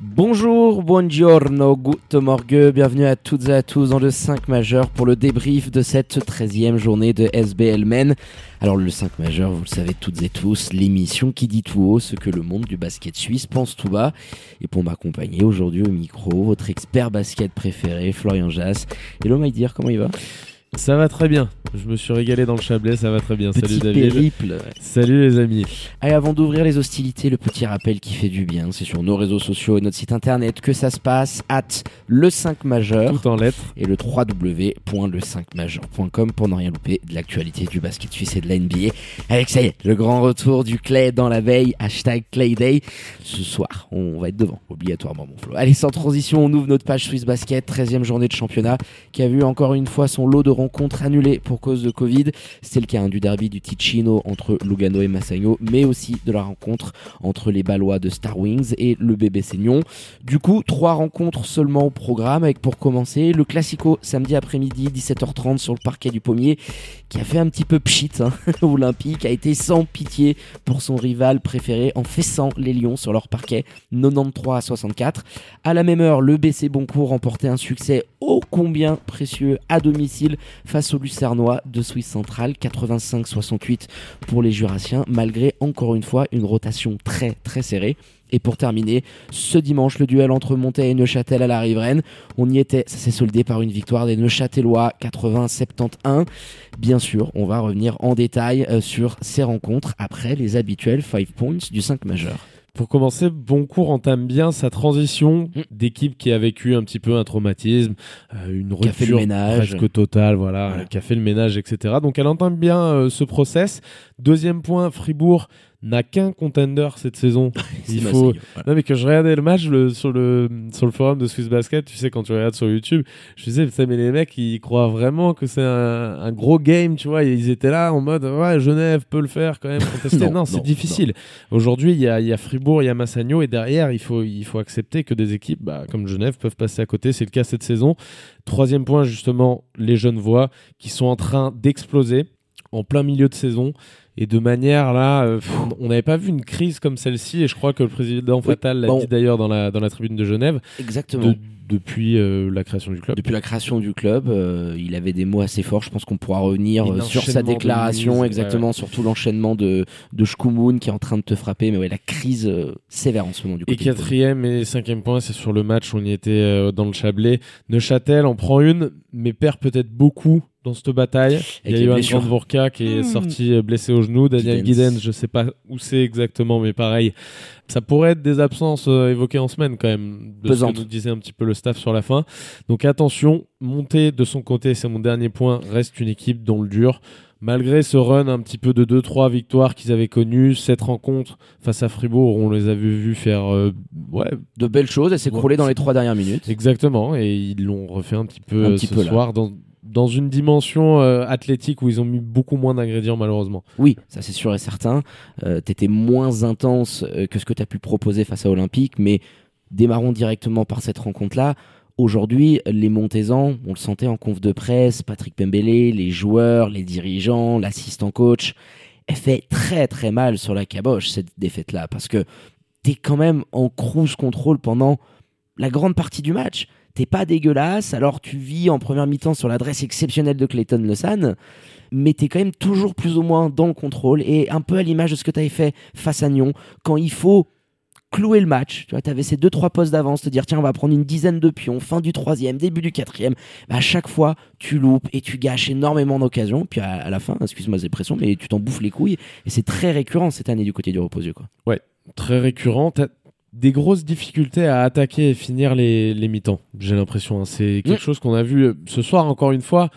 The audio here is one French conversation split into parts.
Bonjour, buongiorno, good morgue, bienvenue à toutes et à tous dans le 5 majeur pour le débrief de cette 13e journée de SBL Men. Alors le 5 majeur, vous le savez toutes et tous, l'émission qui dit tout haut ce que le monde du basket suisse pense tout bas. Et pour m'accompagner aujourd'hui au micro, votre expert basket préféré, Florian Jass. Hello Maïdir, comment il va? Ça va très bien. Je me suis régalé dans le Chablais, ça va très bien. Petit Salut David. périple. Salut les amis. Allez, avant d'ouvrir les hostilités, le petit rappel qui fait du bien, c'est sur nos réseaux sociaux et notre site internet que ça se passe, at le 5 majeur Tout en lettres. et le www.le5majeur.com pour ne rien louper de l'actualité du basket suisse et de la NBA. Avec ça y est, le grand retour du Clay dans la veille, hashtag Clay Day. Ce soir, on va être devant, obligatoirement mon Flo. Allez, sans transition, on ouvre notre page Suisse Basket, 13e journée de championnat, qui a vu encore une fois son lot de rencontres annulées pour cause de Covid. C'est le cas hein, du derby du Ticino entre Lugano et Massagno, mais aussi de la rencontre entre les Ballois de Star Wings et le bébé Seignon. Du coup, trois rencontres seulement au programme, avec pour commencer le Classico samedi après-midi 17h30 sur le parquet du Pommier, qui a fait un petit peu pchit hein, olympique, a été sans pitié pour son rival préféré en fessant les Lions sur leur parquet 93 à 64. À la même heure, le BC Boncourt remportait un succès ô combien précieux à domicile face aux Lucernois de Suisse centrale 85-68 pour les Jurassiens malgré encore une fois une rotation très très serrée. Et pour terminer, ce dimanche, le duel entre Montaigne et Neuchâtel à la riveraine. On y était, ça s'est soldé par une victoire des Neuchâtelois 80-71. Bien sûr, on va revenir en détail euh, sur ces rencontres après les habituels 5 points du 5 majeur. Pour commencer, Boncourt entame bien sa transition Mm. d'équipe qui a vécu un petit peu un traumatisme, euh, une rupture ménage. presque totale, voilà, Voilà. qui a fait le ménage, etc. Donc elle entame bien euh, ce process. Deuxième point, Fribourg n'a qu'un contender cette saison. Il faut, voilà. Non, mais quand je regardais le match le- sur, le, sur le forum de Swiss Basket, tu sais, quand tu regardes sur YouTube, je disais, putain, mais les mecs, ils croient vraiment que c'est un, un gros game, tu vois. Ils étaient là en mode, ouais, Genève peut le faire quand même. Non, non, c'est difficile. Aujourd'hui, il y a, il y a Fribourg, il y a Massagno, et derrière, il faut, il faut accepter que des équipes bah, comme Genève peuvent passer à côté. C'est le cas cette saison. Troisième point, justement, les jeunes voix qui sont en train d'exploser en plein milieu de saison. Et de manière là, euh, pff, on n'avait pas vu une crise comme celle-ci, et je crois que le président Fatal l'a bon. dit d'ailleurs dans la, dans la tribune de Genève, Exactement. de- depuis euh, la création du club. Depuis la création du club, euh, il avait des mots assez forts. Je pense qu'on pourra revenir euh, sur sa déclaration, exactement, surtout l'enchaînement de, de Shkumun qui est en train de te frapper. Mais ouais, la crise euh, sévère en ce moment du Et quatrième et cinquième point, c'est sur le match où on y était euh, dans le Chablais. Neuchâtel en prend une, mais perd peut-être beaucoup dans cette bataille. Il y a eu. Van Vorka qui est Hmm. sorti blessé au genou. Daniel Giddens. Giddens, je sais pas où c'est exactement, mais pareil. Ça pourrait être des absences euh, évoquées en semaine quand même, de Pesante. ce que nous disait un petit peu le staff sur la fin. Donc attention, monter de son côté, c'est mon dernier point, reste une équipe dont le dur. Malgré ce run un petit peu de 2-3 victoires qu'ils avaient connues, cette rencontre face à Fribourg, on les avait vus faire euh, ouais, De belles choses. Ouais. écroulée dans les trois dernières minutes. Exactement, et ils l'ont refait un petit peu Un euh, petit ce peu là. soir dans, dans une dimension euh, athlétique où ils ont mis beaucoup moins d'ingrédients malheureusement. Oui, ça c'est sûr et certain. Euh, T'étais moins intense euh, que ce que tu as pu proposer face à Olympique, mais démarrons directement par cette rencontre-là. Aujourd'hui, les Montezans, on le sentait en conf de presse, Patrick Pembele, les joueurs, les dirigeants, l'assistant coach, elle fait très très mal sur la caboche cette défaite-là, parce que t'es quand même en cruise control pendant la grande partie du match. T'es pas dégueulasse, alors tu vis en première mi-temps sur l'adresse exceptionnelle de Clayton Lausanne, mais t'es quand même toujours plus ou moins dans le contrôle et un peu à l'image de ce que t'avais fait face à Nyon, quand il faut clouer le match, tu vois, t'avais ces deux trois postes d'avance, te dire tiens on va prendre une dizaine de pions, fin du troisième, début du quatrième, bah, à chaque fois tu loupes et tu gâches énormément d'occasions, puis à, la fin, excuse-moi ces pressions, mais tu t'en bouffes les couilles. Et c'est très récurrent cette année du côté du reposieux quoi. Très récurrent. Des grosses difficultés à attaquer et finir les, les mi-temps, j'ai l'impression. hein. C'est quelque chose qu'on a vu euh, ce soir encore une fois.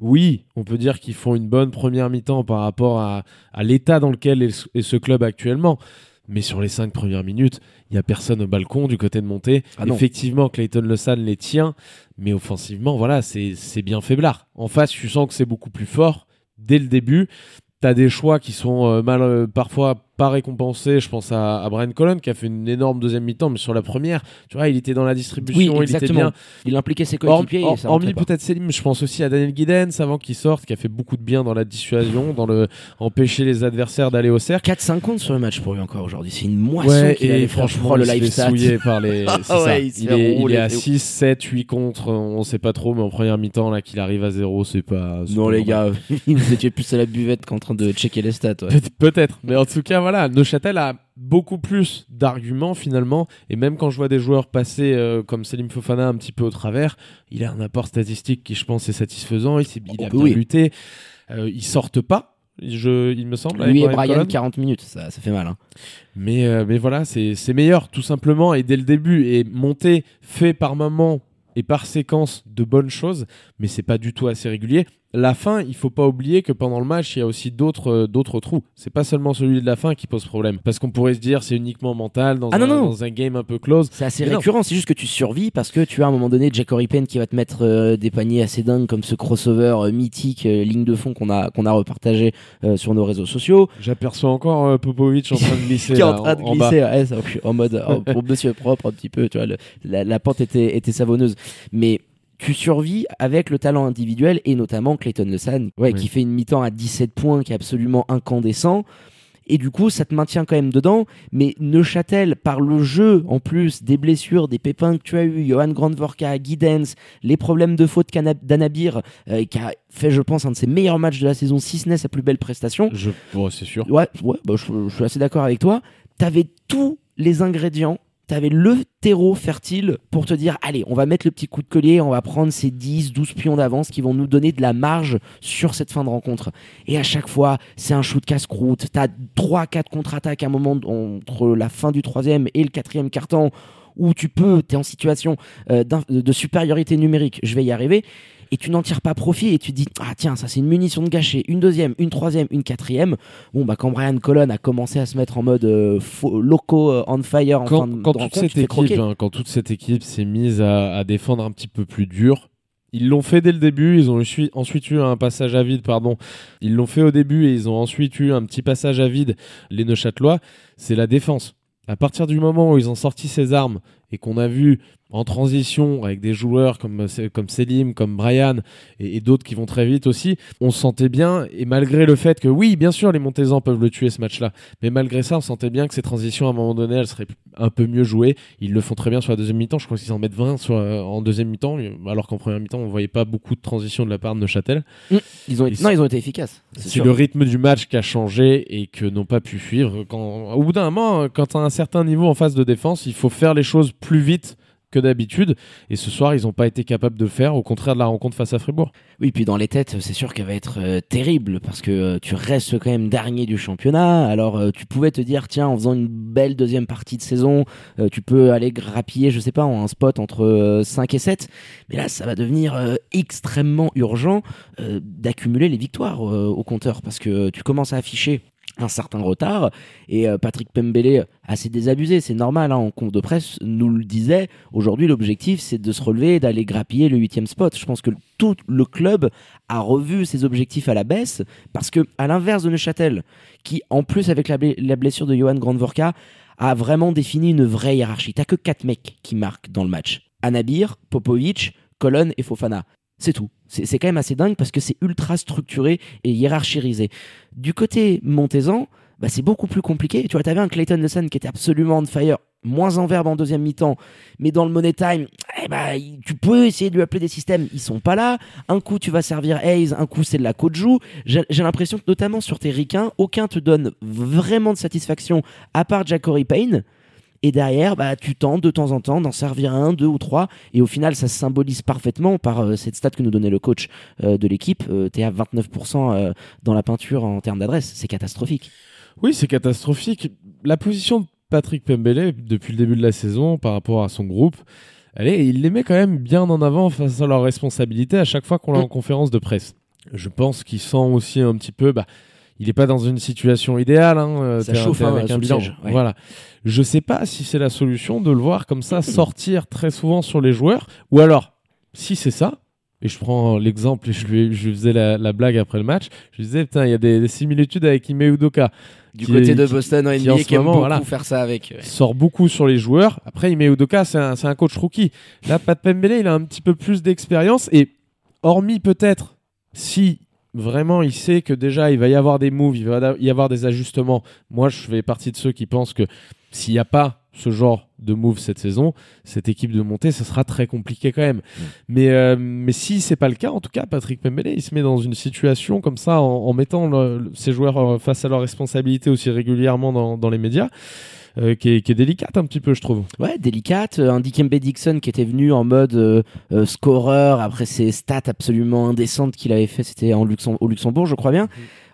Oui, on peut dire qu'ils font une bonne première mi-temps par rapport à, à l'état dans lequel est, est ce club actuellement. Mais sur les cinq premières minutes, il y a personne au balcon du côté de montée. Ah. Effectivement, Clayton Le les tient, mais offensivement, voilà, c'est bien faiblard. En face, tu sens que c'est beaucoup plus fort dès le début. T'as des choix qui sont euh, mal, euh, parfois pas récompensés. Je pense à, à Brian Colon qui a fait une énorme deuxième mi-temps, mais sur la première, tu vois, il était dans la distribution, Oui, il était bien. Il impliquait ses coéquipiers. hormis peut-être Selim, je pense aussi à Daniel Guidens avant qu'il sorte, qui a fait beaucoup de bien dans la dissuasion, dans le empêcher les adversaires d'aller au cercle. 4-5 comptes sur le match pour lui encore aujourd'hui. C'est une moisson Ouais, qu'il et franchement, le live stat. souiller par les. Ah ouais, il est, il est à c'est ouf. 6, 7, 8 contre, on sait pas trop, mais en première mi-temps, là, qu'il arrive à 0, c'est pas. Non, les gars, vous étiez plus à la buvette qu'en train de checker les stats. ouais. Peut-être, mais en tout cas, voilà, Neuchâtel a beaucoup plus d'arguments finalement, et même quand je vois des joueurs passer euh, comme Selim Fofana un petit peu au travers, il a un apport statistique qui, je pense, est satisfaisant. Il, s'est- il a Oh, bien oui. lutté. Euh, ils sortent pas, je, il me semble. Lui et Brian Brian, Colon. 40 minutes, ça, ça fait mal. hein. Mais, euh, mais voilà, c'est c'est meilleur, tout simplement, et dès le début. Et monter fait par moment et par séquence de bonnes choses, mais c'est pas du tout assez régulier. La fin, il faut pas oublier que pendant le match, il y a aussi d'autres euh, d'autres trous. C'est pas seulement celui de la fin qui pose problème. Parce qu'on pourrait se dire c'est uniquement mental dans, Ah un, non, non. dans un game un peu close. C'est assez Mais récurrent, c'est juste que tu survis parce que tu as à un moment donné Jack Oripen qui va te mettre euh, des paniers assez dingues comme ce crossover euh, mythique, euh, ligne de fond qu'on a, qu'on a repartagé sur nos réseaux sociaux. J'aperçois encore Popovic en train de glisser. qui est en train de en glisser ouais, ça, en mode oh, pour monsieur propre un petit peu tu vois le- la, la pente était, était savonneuse mais tu survis avec le talent individuel et notamment Clayton Le San ouais, Oui. qui fait une mi-temps à 17 points qui est absolument incandescent et du coup ça te maintient quand même dedans mais Neuchâtel par le jeu en plus des blessures des pépins que tu as eu Johan Grandvorka Guidance les problèmes de faute d'Anabir euh, qui a fait je pense un de ses meilleurs matchs de la saison si ce n'est sa plus belle prestation Je... ouais, c'est sûr. Ouais, ouais bah, je, je suis assez d'accord avec toi. T'avais tous les ingrédients, t'avais le terreau fertile pour te dire allez, on va mettre le petit coup de collier, on va prendre ces 10, 12 pions d'avance qui vont nous donner de la marge sur cette fin de rencontre. Et à chaque fois, c'est un shoot casse-croûte. T'as 3, 4 contre-attaques à un moment entre la fin du troisième et le quatrième quart-temps où tu peux, t'es en situation euh, de supériorité numérique, je vais y arriver. Et tu n'en tires pas profit et tu te dis ah tiens ça c'est une munition de gâcher une deuxième une troisième une quatrième bon bah quand Brian Colon a commencé à se mettre en mode euh, faux- loco euh, on fire en fin quand, de, quand de toute tu cette équipe, hein, quand toute cette équipe s'est mise à, à défendre un petit peu plus dur, ils l'ont fait dès le début. Ils ont eu- ensuite eu un passage à vide, pardon. Ils l'ont fait au début et ils ont ensuite eu un petit passage à vide. Les Neuchâtelois, c'est la défense. À partir du moment où ils ont sorti ces armes et qu'on a vu en transition avec des joueurs comme, comme Selim, comme Brian et, et d'autres qui vont très vite aussi, on se sentait bien. Et malgré le fait que, oui, bien sûr, les Montezans peuvent le tuer ce match-là, mais malgré ça, on sentait bien que ces transitions, à un moment donné, elles seraient un peu mieux jouées. Ils le font très bien sur la deuxième mi-temps. Je crois qu'ils en mettent 20 sur, euh, en deuxième mi-temps, alors qu'en première mi-temps, on voyait pas beaucoup de transitions de la part de Neuchâtel. ils ont été, ils non ils ont été efficaces c'est le rythme du match qui a changé et que n'ont pas pu suivre. Quand, au bout d'un moment, quand tu as un certain niveau en phase de défense, il faut faire les choses plus vite d'habitude. Et ce soir, ils n'ont pas été capables de faire, au contraire de la rencontre face à Fribourg. Oui, puis dans les têtes, c'est sûr qu'elle va être euh, terrible parce que euh, tu restes quand même dernier du championnat. Alors euh, tu pouvais te dire, tiens, en faisant une belle deuxième partie de saison, tu peux aller grappiller, je sais pas, en un spot entre euh, 5 et 7. Mais là, ça va devenir extrêmement urgent d'accumuler les victoires au compteur parce que tu commences à afficher un certain retard. Et euh, Patrick Pembele assez désabusé c'est normal hein, en conf de presse nous le disait. Aujourd'hui l'objectif c'est de se relever et d'aller grappiller le huitième spot. Je pense que tout le club a revu ses objectifs à la baisse parce que à l'inverse de Neuchâtel qui en plus avec la, blessure de Johan Grandvorka a vraiment défini une vraie hiérarchie. T'as que quatre mecs qui marquent dans le match. Anabir, Popovic, Colon et Fofana. C'est tout. C'est quand même assez dingue parce que c'est ultra structuré et hiérarchisé. Du côté Montezan, bah, c'est beaucoup plus compliqué. Tu vois, t'avais un Clayton Lesson qui était absolument on fire, moins en verbe en deuxième mi-temps, mais dans le money time, eh bah, tu peux essayer de lui appeler des systèmes, ils sont pas là. Un coup, tu vas servir Hayes, un coup, c'est de la Koju. J'ai l'impression que, notamment sur tes ricains, aucun te donne vraiment de satisfaction à part Jackory Payne. Et derrière, bah, tu tentes de temps en temps d'en servir un, deux ou trois. Et au final, ça se symbolise parfaitement par euh, cette stat que nous donnait le coach euh, de l'équipe. Euh, T'es à 29% euh, dans la peinture en termes d'adresse. C'est catastrophique. Oui, c'est catastrophique. La position de Patrick Pembele depuis le début de la saison par rapport à son groupe, elle est- il les met quand même bien en avant face à leurs responsabilités à chaque fois qu'on l'a Mm. en conférence de presse. Je pense qu'il sent aussi un petit peu. Bah, il n'est pas dans une situation idéale. Hein, euh, Ça chauffe, hein, avec un bilan. ouais. Voilà. Je sais pas si c'est la solution de le voir comme ça sortir très souvent sur les joueurs, ou alors si c'est ça. Et je prends l'exemple, et je lui, je lui faisais la, la blague après le match. Je lui disais, putain, il y a des, des similitudes avec Ime Udoka. Du côté de Boston en qui, en NBA qui aime moment, beaucoup voilà. faire ça avec. Il sort beaucoup sur les joueurs. Après, Ime Udoka, c'est un, c'est un coach rookie. Là, Pat Pembele, il a un petit peu plus d'expérience. Et hormis peut-être si vraiment il sait que déjà il va y avoir des moves, il va y avoir des ajustements. Moi, je fais partie de ceux qui pensent que s'il n'y a pas ce genre de move cette saison, cette équipe de montée, ça sera très compliqué quand même. Mais, euh, mais si c'est pas le cas, en tout cas, Patrick Pembele, il se met dans une situation comme ça en, en mettant le- ses joueurs euh, face à leurs responsabilités aussi régulièrement dans, dans les médias. euh, qui, est, qui est délicate un petit peu, je trouve. Ouais, délicate. Euh, Un Dikembe Dixon qui était venu en mode euh, euh, scoreur après ses stats absolument indécentes qu'il avait fait, c'était en Luxem- au Luxembourg, je crois bien.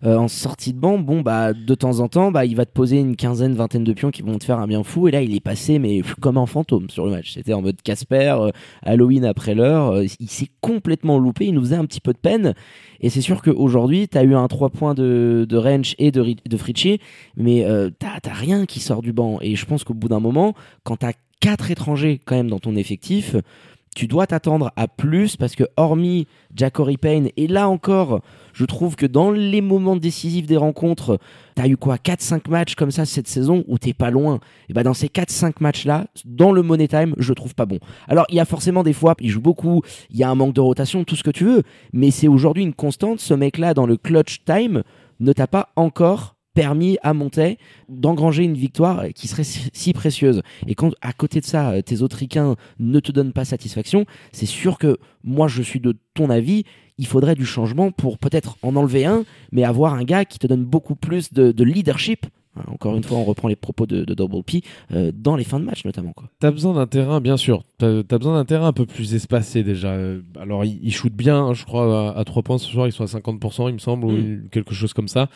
Euh, en sortie de banc, bon bah de temps en temps, bah il va te poser une quinzaine, vingtaine de pions qui vont te faire un bien fou. Et là, il est passé mais comme un fantôme sur le match. C'était en mode Casper, euh, Halloween après l'heure. Euh, il s'est complètement loupé. Il nous faisait un petit peu de peine. Et c'est sûr qu'aujourd'hui, tu as eu un 3 points de, de Rensch et de, de Fritchie, mais euh, t'as t'as rien qui sort du banc. Et je pense qu'au bout d'un moment, quand t'as quatre étrangers quand même dans ton effectif, tu dois t'attendre à plus parce que hormis Jackory Payne, et là encore, je trouve que dans les moments décisifs des rencontres, t'as eu quoi 4-5 matchs comme ça cette saison où t'es pas loin. Et ben dans ces 4-5 matchs-là, dans le Money Time, je trouve pas bon. Alors il y a forcément des fois, il joue beaucoup, il y a un manque de rotation, tout ce que tu veux, mais c'est aujourd'hui une constante. Ce mec-là, dans le clutch time, ne t'a pas encore permis à Montet d'engranger une victoire qui serait si précieuse. Et quand à côté de ça, euh, tes autres ricains ne te donnent pas satisfaction, c'est sûr que moi je suis de ton avis, il faudrait du changement pour peut-être en enlever un, mais avoir un gars qui te donne beaucoup plus de, de leadership. Hein, Encore une fois, on reprend les propos de, de Double P euh, dans les fins de match notamment. T'as besoin d'un terrain, bien sûr. T'as as besoin d'un terrain un peu plus espacé déjà. Euh, Alors, il, il shoot bien, hein, je crois, à, à 3 points ce soir, ils sont à 50%, il me semble, ou Mm. quelque chose comme ça.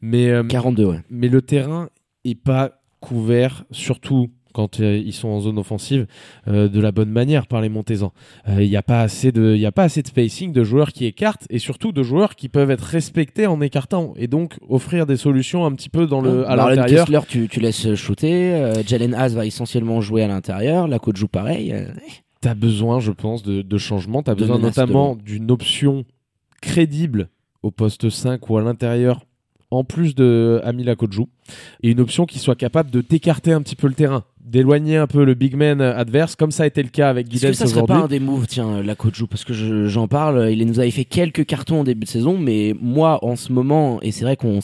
Mais, euh, 42, ouais. mais le terrain est pas couvert, surtout quand euh, ils sont en zone offensive, euh, de la bonne manière par les Montezans. Il n'y a, pas assez de- y a pas assez de spacing de joueurs qui écartent et surtout de joueurs qui peuvent être respectés en écartant et donc offrir des solutions un petit peu dans le, à l'intérieur. Kessler, tu, tu laisses shooter. euh, Jalen Haas va essentiellement jouer à l'intérieur. La coach joue pareil. euh, T'as besoin, je pense, de, de changement. T'as De besoin notamment d'une option crédible au poste 5 ou à l'intérieur, en plus de Amila Kodjou. Et une option qui soit capable de t'écarter un petit peu le terrain, d'éloigner un peu le big man adverse, comme ça a été le cas avec Est-ce que ça serait aujourd'hui. pas un des moves, tiens, la Parce que je- j'en parle, il nous avait fait quelques cartons en début de saison, mais moi, en ce moment, et c'est vrai qu'on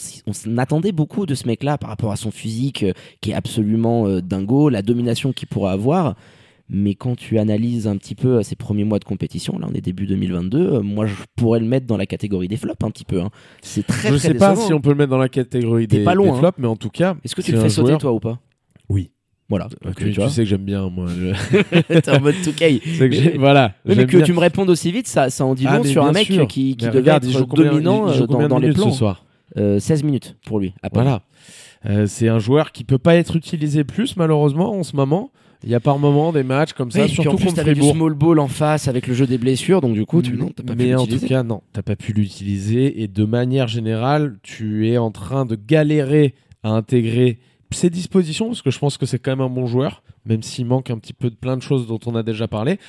attendait beaucoup de ce mec-là par rapport à son physique euh, qui est absolument euh, dingo, la domination qu'il pourra avoir. Mais quand tu analyses un petit peu euh, ses premiers mois de compétition, là on est début 2022, euh, moi je pourrais le mettre dans la catégorie des flops un petit peu. hein. C'est très Je très sais pas décevant, si on peut le mettre dans la catégorie des, pas loin, des hein. flops, mais en tout cas, Est-ce que tu le fais sauter joueur- toi ou pas? Oui. Voilà. Tu, Donc, tu tu sais que j'aime bien, moi. je- t'es en mode 2K. C'est que j'ai- voilà. Mais j'aime que bien. tu me répondes aussi vite, ça, ça en dit Ah, long mais sur un mec sûr. qui, qui Mais devait regarde, être combien- dominant il euh, dans, les plans. ce soir? Euh, 16 minutes pour lui. Voilà. Euh, c'est un joueur qui peut pas être utilisé plus malheureusement en ce moment. Il y a par moment des matchs comme ça, surtout en plus, contre du small ball en face avec le jeu des blessures, donc du coup, tu non, t'as pas pu mais en l'utiliser. tout cas, non, t'as pas pu l'utiliser. Et de manière générale, tu es en train de galérer à intégrer ses dispositions, parce que je pense que c'est quand même un bon joueur, même s'il manque un petit peu de plein de choses dont on a déjà parlé.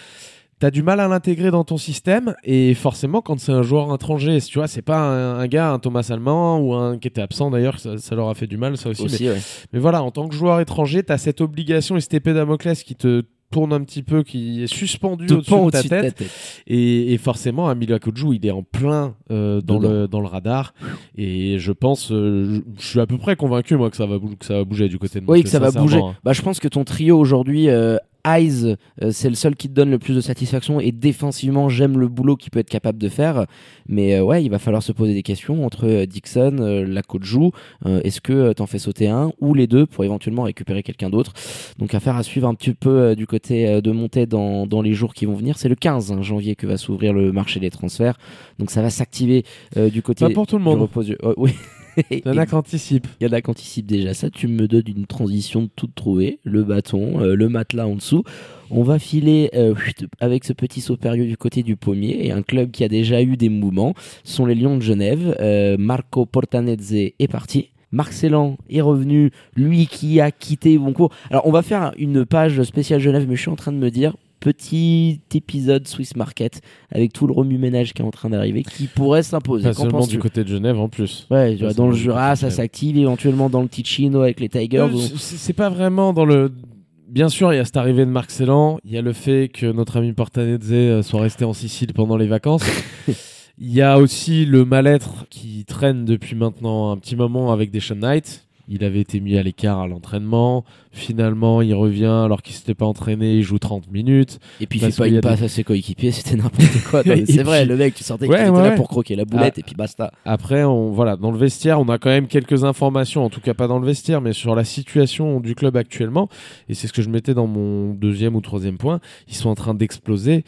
T'as du mal à l'intégrer dans ton système, et forcément, quand c'est un joueur étranger, tu vois, c'est pas un, un gars, un Thomas Allemand ou un qui était absent d'ailleurs, ça, ça leur a fait du mal, ça aussi. mais aussi, ouais. mais voilà, en tant que joueur étranger, tu as cette obligation et cette épée Damoclès qui te tourne un petit peu, qui est suspendu De au-dessus pan de ta de tête. ta tête. Et, et forcément, Emilio Kodjou, il est en plein euh, dans, Dedans. le, dans le radar. Et je pense, euh, je, suis à peu près convaincu, moi, que ça va, que ça va bouger du côté de Oui, Monté, que ça va bouger. hein. Bah, je pense que ton trio aujourd'hui, euh, Eyes, euh, c'est le seul qui te donne le plus de satisfaction et défensivement, j'aime le boulot qu'il peut être capable de faire. Mais euh, ouais, il va falloir se poser des questions entre euh, Dixon, euh, la coach joue. euh, Est-ce que t'en fais sauter un ou les deux pour éventuellement récupérer quelqu'un d'autre Donc affaire à suivre un petit peu du côté de monter dans, dans les jours qui vont venir. C'est le 15 hein, janvier que va s'ouvrir le marché des transferts. Donc ça va s'activer euh, du côté Pas pour tout le monde. repos euh, oui. Il y en a qui anticipent. Il y en a qui anticipent déjà ça. Tu me donnes une transition toute trouvée. Le bâton, euh, le matelas en dessous. On va filer euh, avec ce petit saut périlleux du côté du pommier. Et un club qui a déjà eu des mouvements sont les Lions de Genève. Euh, Marco Portanezze est parti. Marc Célan est revenu, lui qui a quitté Boncourt. Alors on va faire une page spéciale Genève, mais je suis en train de me dire, petit épisode Swiss Market avec tout le remue-ménage qui est en train d'arriver qui pourrait s'imposer. Pas seulement du côté de Genève en plus. Ouais, tu vois, Pas dans le Jura, ça s'active éventuellement dans le Ticino avec les Tigers. Euh, c'est pas vraiment dans le. Bien sûr, il y a cette arrivée de Marc Célan, il y a le fait que notre ami Portanezze euh, soit resté en Sicile pendant les vacances. Il y a aussi le mal-être qui traîne depuis maintenant un petit moment avec Deshaun Knight. Il avait été mis à l'écart à l'entraînement. Finalement, il revient alors qu'il s'était pas entraîné. Il joue 30 minutes. Et puis il fait pas une a des- passe à ses coéquipiers, c'était n'importe quoi. C'est vrai, puis- le mec, tu sentais Ouais, qu'il était ouais, là ouais. pour croquer la boulette Ah. et puis basta. Après, on, voilà, dans le vestiaire, on a quand même quelques informations, en tout cas pas dans le vestiaire, mais sur la situation du club actuellement. Et c'est ce que je mettais dans mon deuxième ou troisième point. Ils sont en train d'exploser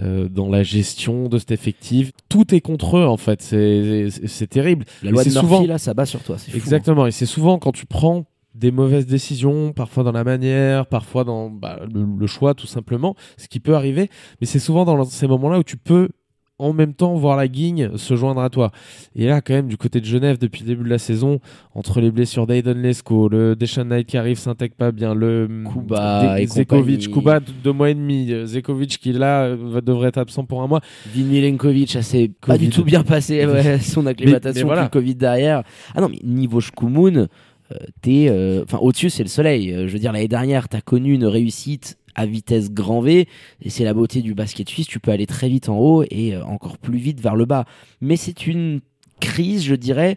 euh, dans la gestion de cet effectif. Tout est contre eux, en fait. C'est terrible. La loi de Murphy, souvent- là, ça bat sur toi. fou, hein. Exactement. Et c'est souvent quand tu prends des mauvaises décisions, parfois dans la manière, parfois dans bah, le, le choix tout simplement, ce qui peut arriver. Mais c'est souvent dans ces moments-là où tu peux en même temps voir la guigne se joindre à toi. Et là, quand même, du côté de Genève, depuis le début de la saison, entre les blessures d'Aiden Lesko, le Deshaun Knight qui arrive, s'intègre pas bien, le Kuba et Zekovic. Kuba deux mois et demi, euh, Zekovic qui là devrait être absent pour un mois. Vinilenkovic, ça s'est pas du tout bien passé, ouais, son acclimatation, mais voilà. puis le Covid derrière. Ah non, mais niveau Shkumun, enfin, au-dessus, c'est le soleil. Euh, je veux dire, l'année dernière, t'as connu une réussite à vitesse grand V, et c'est la beauté du basket suisse, tu peux aller très vite en haut et euh, encore plus vite vers le bas. Mais c'est une crise, je dirais,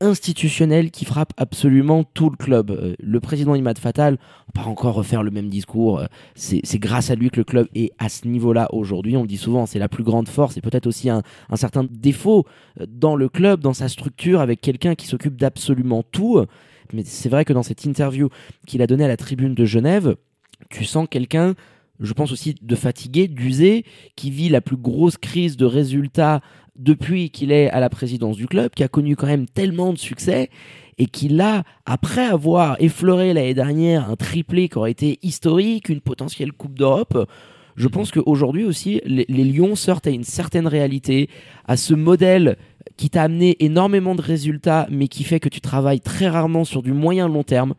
institutionnelle qui frappe absolument tout le club. Euh, le président Imad Fatal, on va encore refaire le même discours, euh, c'est grâce à lui que le club est à ce niveau-là aujourd'hui. On le dit souvent, c'est la plus grande force et peut-être aussi un, certain défaut euh, dans le club, dans sa structure, avec quelqu'un qui s'occupe d'absolument tout. Mais c'est vrai que dans cette interview qu'il a donnée à la tribune de Genève, tu sens quelqu'un, je pense aussi de fatigué, d'usé, qui vit la plus grosse crise de résultats depuis qu'il est à la présidence du club, qui a connu quand même tellement de succès et qui là, après avoir effleuré l'année dernière un triplé qui aurait été historique, une potentielle Coupe d'Europe, je pense qu'aujourd'hui aussi, les, les Lions sortent à une certaine réalité, à ce modèle qui t'a amené énormément de résultats, mais qui fait que tu travailles très rarement sur du moyen long terme.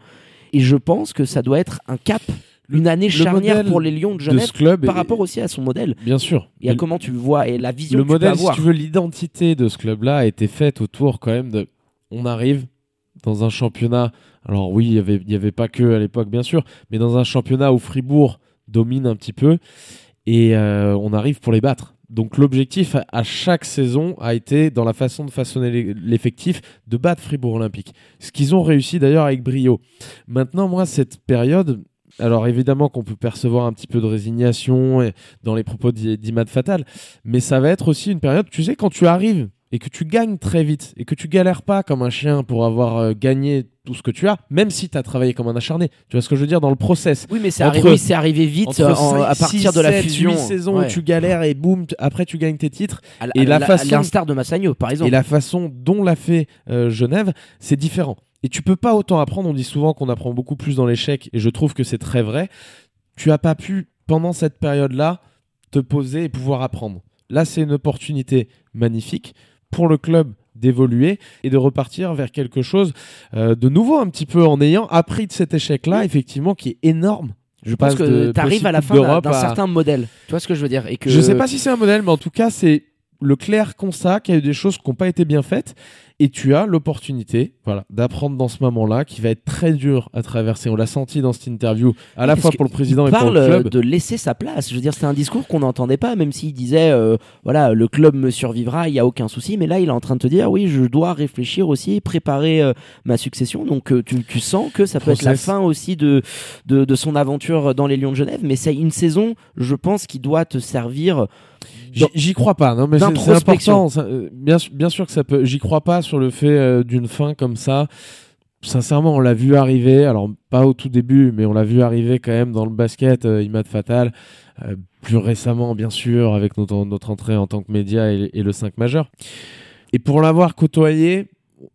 Et je pense que ça doit être un cap, une année charnière pour les Lions de Genève club par est- rapport aussi à son modèle Bien sûr. et à comment tu le vois et la vision le que tu peux modèle, si tu veux, l'identité de ce club-là a été faite autour quand même de. On arrive dans un championnat. Alors oui, il y avait, y avait pas que à l'époque, bien sûr, mais dans un championnat où Fribourg domine un petit peu et euh, on arrive pour les battre. Donc l'objectif à- chaque saison a été, dans la façon de façonner l'e- l'effectif, de battre Fribourg Olympique. Ce qu'ils ont réussi d'ailleurs avec brio. Maintenant, moi, cette période, alors évidemment qu'on peut percevoir un petit peu de résignation dans les propos d'I- d'Imad Fatal, mais ça va être aussi une période, tu sais, quand tu arrives et que tu gagnes très vite et que tu galères pas comme un chien pour avoir euh, gagné tout ce que tu as, même si tu as travaillé comme un acharné. Tu vois ce que je veux dire? Dans le process Oui, mais c'est arrivé, oui, c'est arrivé vite entre en- cinq, à partir de la sept, fusion. huit saisons Ouais. où tu galères et boum, après tu gagnes tes titres. À- et à- la façon- l'instar de Massagno, par exemple. Et la façon dont l'a fait euh, Genève, c'est différent. Et tu peux pas autant apprendre. On dit souvent qu'on apprend beaucoup plus dans l'échec, et je trouve que c'est très vrai. Tu as pas pu, pendant cette période-là, te poser et pouvoir apprendre. Là, c'est une opportunité magnifique pour le club d'évoluer et de repartir vers quelque chose euh, de nouveau un petit peu en ayant appris de cet échec-là, effectivement, qui est énorme. Je pense que tu arrives à la fin d'un d'Europe d'un à- certain modèle. Tu vois ce que je veux dire? Et que... Je sais pas si c'est un modèle, mais en tout cas, c'est le clair constat qu'il y a eu des choses qui n'ont pas été bien faites. Et tu as l'opportunité voilà, d'apprendre dans ce moment-là, qui va être très dur à traverser. On l'a senti dans cette interview, à la Parce fois pour le président et pour parle le club. de laisser sa place. Je veux dire, c'était un discours qu'on n'entendait pas, même s'il disait, euh, voilà, le club me survivra, il y a aucun souci. Mais là, il est en train de te dire, oui, je dois réfléchir aussi, préparer euh, ma succession. Donc, euh, tu, tu sens que ça peut être la fin aussi de, de, de son aventure dans les Lions de Genève. Mais c'est une saison, je pense, qui doit te servir. J'y- crois pas, non, mais c'est- c'est important. euh, bien, bien sûr que ça peut. J'y crois pas sur le fait euh, d'une fin comme ça. Sincèrement, on l'a vu arriver. Alors, pas au tout début, mais on l'a vu arriver quand même dans le basket, euh, Imad Fatal. Euh, plus récemment, bien sûr, avec notre, entrée en tant que média et, et le 5 majeur. Et pour l'avoir côtoyé,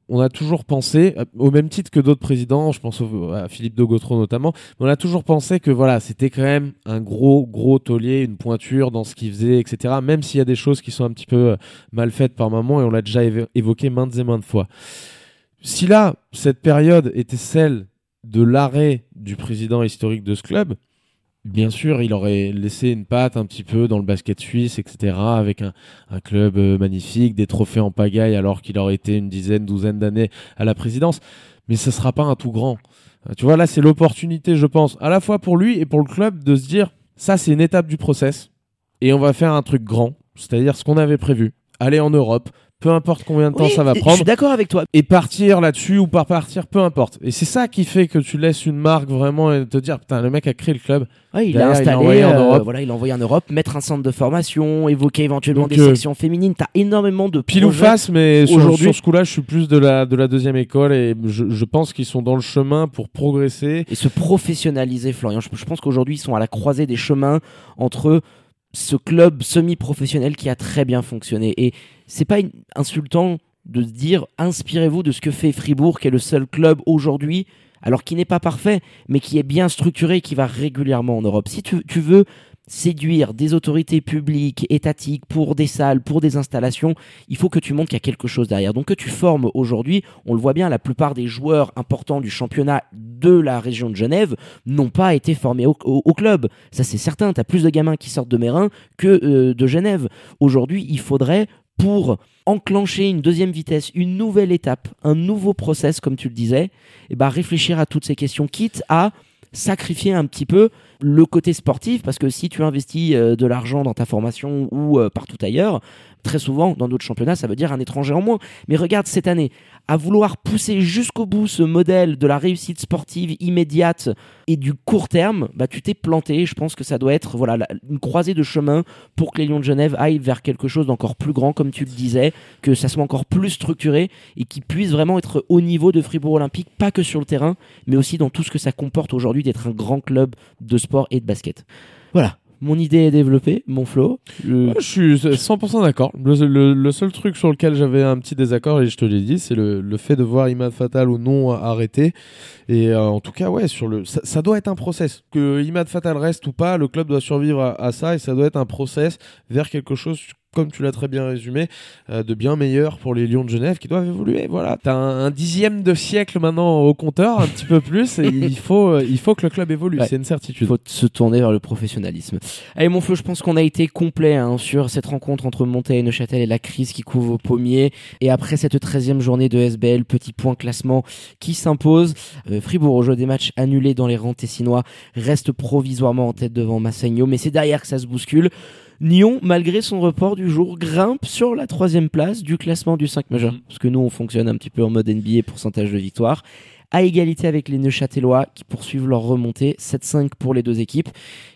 on a toujours pensé, au même titre que d'autres présidents, je pense à Philippe de Gautreau notamment, on a toujours pensé que voilà, c'était quand même un gros, gros taulier, une pointure dans ce qu'il faisait, etc. Même s'il y a des choses qui sont un petit peu mal faites par moment, et on l'a déjà évoqué maintes et maintes fois. Si là, cette période était celle de l'arrêt du président historique de ce club, bien sûr, il aurait laissé une patte un petit peu dans le basket suisse, etc., avec un, club euh, magnifique, des trophées en pagaille, alors qu'il aurait été une dizaine, douzaine d'années à la présidence. Mais ce ne sera pas un tout grand. Euh, tu vois, là, c'est l'opportunité, je pense, à la fois pour lui et pour le club, de se dire, ça, c'est une étape du process, et on va faire un truc grand, c'est-à-dire ce qu'on avait prévu, aller en Europe, peu importe combien de temps ça va prendre. Je suis d'accord avec toi. Et partir là-dessus ou pas partir, peu importe. Et c'est ça qui fait que tu laisses une marque vraiment et te dire putain le mec a créé le club. il a installé, envoyé en euh, Europe. voilà, il a envoyé en Europe, mettre un centre de formation, évoquer éventuellement des euh, sections féminines. T'as énormément de pile ou face, mais aujourd'hui sur, ce coup-là, je suis plus de la de la deuxième école et je, je pense qu'ils sont dans le chemin pour progresser et se professionnaliser. Florian, je, je pense qu'aujourd'hui ils sont à la croisée des chemins entre ce club semi-professionnel qui a très bien fonctionné. Et c'est pas insultant de dire inspirez-vous de ce que fait Fribourg, qui est le seul club aujourd'hui, alors qui n'est pas parfait, mais qui est bien structuré et qui va régulièrement en Europe. Si tu veux séduire des autorités publiques, étatiques, pour des salles, pour des installations, il faut que tu montres qu'il y a quelque chose derrière. Donc que tu formes aujourd'hui, on le voit bien, la plupart des joueurs importants du championnat de la région de Genève n'ont pas été formés au, club. Ça c'est certain, tu as plus de gamins qui sortent de Mérin que euh, de Genève. Aujourd'hui, il faudrait pour enclencher une deuxième vitesse, une nouvelle étape, un nouveau process, comme tu le disais, et eh ben réfléchir à toutes ces questions, quitte à sacrifier un petit peu le côté sportif, parce que si tu investis euh, de l'argent dans ta formation ou euh, partout ailleurs, très souvent dans d'autres championnats, ça veut dire un étranger en moins. Mais regarde cette année, à vouloir pousser jusqu'au bout ce modèle de la réussite sportive immédiate et du court terme, bah tu t'es planté. Je pense que ça doit être voilà une croisée de chemin pour que les Lions de Genève aillent vers quelque chose d'encore plus grand, comme tu le disais, que ça soit encore plus structuré et qui puisse vraiment être au niveau de Fribourg Olympique, pas que sur le terrain, mais aussi dans tout ce que ça comporte aujourd'hui d'être un grand club de sport et de basket. Voilà, mon idée est développée, mon flow. je suis 100% d'accord. Le, seul truc sur lequel j'avais un petit désaccord, et je te l'ai dit, c'est le, fait de voir Imad Fatal ou non arrêté. Et euh, en tout cas, ouais, sur le, ça, doit être un process. Que Imad Fatal reste ou pas, le club doit survivre à, à ça et ça doit être un process vers quelque chose comme tu l'as très bien résumé, euh, de bien meilleur pour les Lions de Genève qui doivent évoluer. Voilà, tu as un, dixième de siècle maintenant au compteur, un petit peu plus, et il faut, euh, il faut que le club évolue, c'est une certitude. Il faut se tourner vers le professionnalisme. Allez, mon feu, je pense qu'on a été complet hein, sur cette rencontre entre Montaigne et Neuchâtel et la crise qui couvre au pommier. Et après cette 13e journée de SBL, petit point classement qui s'impose. Euh, Fribourg, au jeu des matchs annulés dans les rangs tessinois, reste provisoirement en tête devant Massagno, mais c'est derrière que ça se bouscule. Nyon, malgré son report du jour, grimpe sur la troisième place du classement du 5 majeur. Mhm. Parce que nous, on fonctionne un petit peu en mode NBA, pourcentage de victoire à égalité avec les Neuchâtelois qui poursuivent leur remontée, 7-5 pour les deux équipes.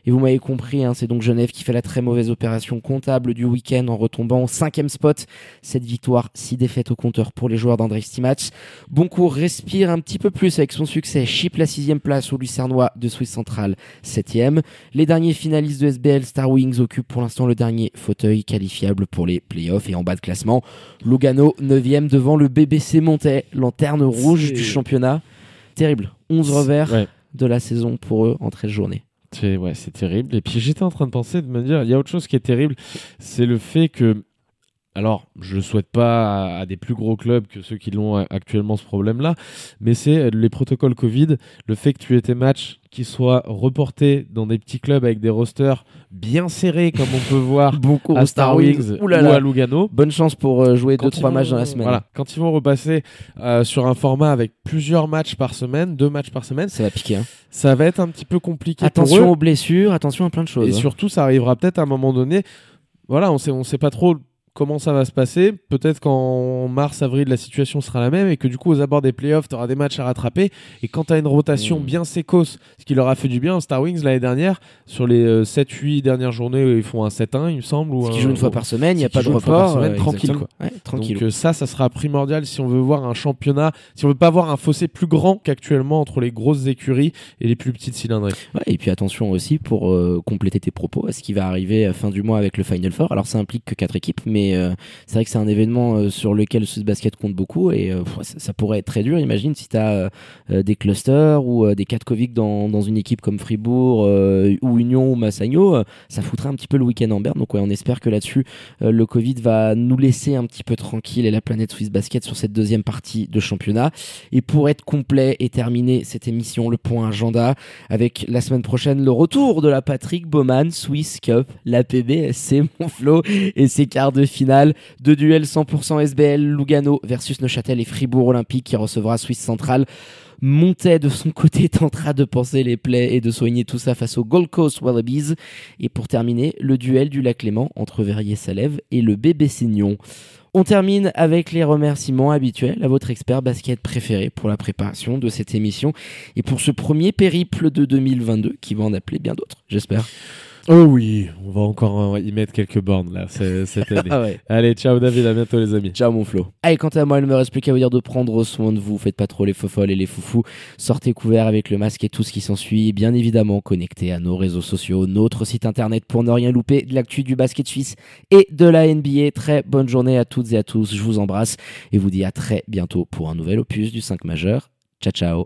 Et vous m'avez compris, hein, c'est donc Genève qui fait la très mauvaise opération comptable du week-end en retombant au cinquième spot. Cette victoire, 6 défaites au compteur pour les joueurs d'André Stimatch. Boncourt respire un petit peu plus avec son succès, chip la sixième place au Lucernois de Swiss Central, septième. Les derniers finalistes de SBL, Star Wings, occupent pour l'instant le dernier fauteuil qualifiable pour les playoffs et en bas de classement. Lugano, neuvième devant le BBC Montais, lanterne rouge du championnat terrible. 11 revers de la saison pour eux en 13 journées. C'est ouais, c'est terrible. Et puis j'étais en train de penser, de me dire, il y a autre chose qui est terrible, c'est le fait que alors, je ne souhaite pas à, des plus gros clubs que ceux qui l'ont actuellement ce problème-là, mais c'est les protocoles Covid, le fait que tu aies tes matchs qui soient reportés dans des petits clubs avec des rosters bien serrés, comme on peut voir à Star Wings ou à Lugano. Bonne chance pour euh, jouer 2-3 matchs dans la semaine. Voilà, quand ils vont repasser euh, sur un format avec plusieurs matchs par semaine, deux matchs par semaine, ça va piquer. Hein. Ça va être un petit peu compliqué. Attention aux blessures, attention à plein de choses. Et hein. surtout, ça arrivera peut-être à un moment donné. Voilà, on sait, on sait pas trop comment ça va se passer. Peut-être qu'en mars, avril, la situation sera la même et que du coup, aux abords des playoffs, tu auras des matchs à rattraper. Et quand tu as une rotation mmh. bien sécosse, ce qui leur a fait du bien, Star Wings l'année dernière, sur les 7-8 euh, dernières journées, ils font un 7-1, il me semble. Ou qui joue une fois par semaine, il n'y a pas de report. Euh, tranquille. Quoi. tranquille. Donc euh, ça, ça sera primordial si on veut voir un championnat, si on veut pas voir un fossé plus grand qu'actuellement entre les grosses écuries et les plus petites cylindrées. et puis attention aussi pour compléter tes propos à ce qui va arriver à fin du mois avec le Final Four. Alors ça implique que quatre équipes, mais mais c'est vrai que c'est un événement sur lequel le Swiss Basket compte beaucoup et ça, pourrait être très dur. Imagine si tu as des clusters ou des cas de Covid dans, dans une équipe comme Fribourg ou Union ou Massagno, ça foutrait un petit peu le week-end en berne. Donc on espère que là-dessus, le Covid va nous laisser un petit peu tranquille et la planète Swiss Basket sur cette deuxième partie de championnat. Et pour être complet et terminer cette émission, le point agenda, avec la semaine prochaine le retour de la Patrick Bowman Swiss Cup, la PBSC Montflot et ses quarts de finale. Deux duels 100% SBL, Lugano versus Neuchâtel et Fribourg Olympique qui recevra Swiss Central. Montet de son côté tentera de penser les plaies et de soigner tout ça face aux Gold Coast Wallabies. Et pour terminer, le duel du lac Léman entre Verrier-Salève et le bébé Seignon. On termine avec les remerciements habituels à votre expert basket préféré pour la préparation de cette émission et pour ce premier périple de 2022 qui va en appeler bien d'autres, j'espère. Oh oui, on va encore y mettre quelques bornes là cette année. Ah Allez, ciao David, à bientôt les amis. Ciao mon Flo. Allez, quant à moi, il ne me reste plus qu'à vous dire de prendre soin de vous. Faites pas trop les faux folles et les foufous. Sortez couverts avec le masque et tout ce qui s'ensuit. Bien évidemment, connectez à nos réseaux sociaux, notre site internet pour ne rien louper de l'actu du basket suisse et de la NBA. Très bonne journée à toutes et à tous. Je vous embrasse et vous dis à très bientôt pour un nouvel opus du 5 majeur. Ciao ciao.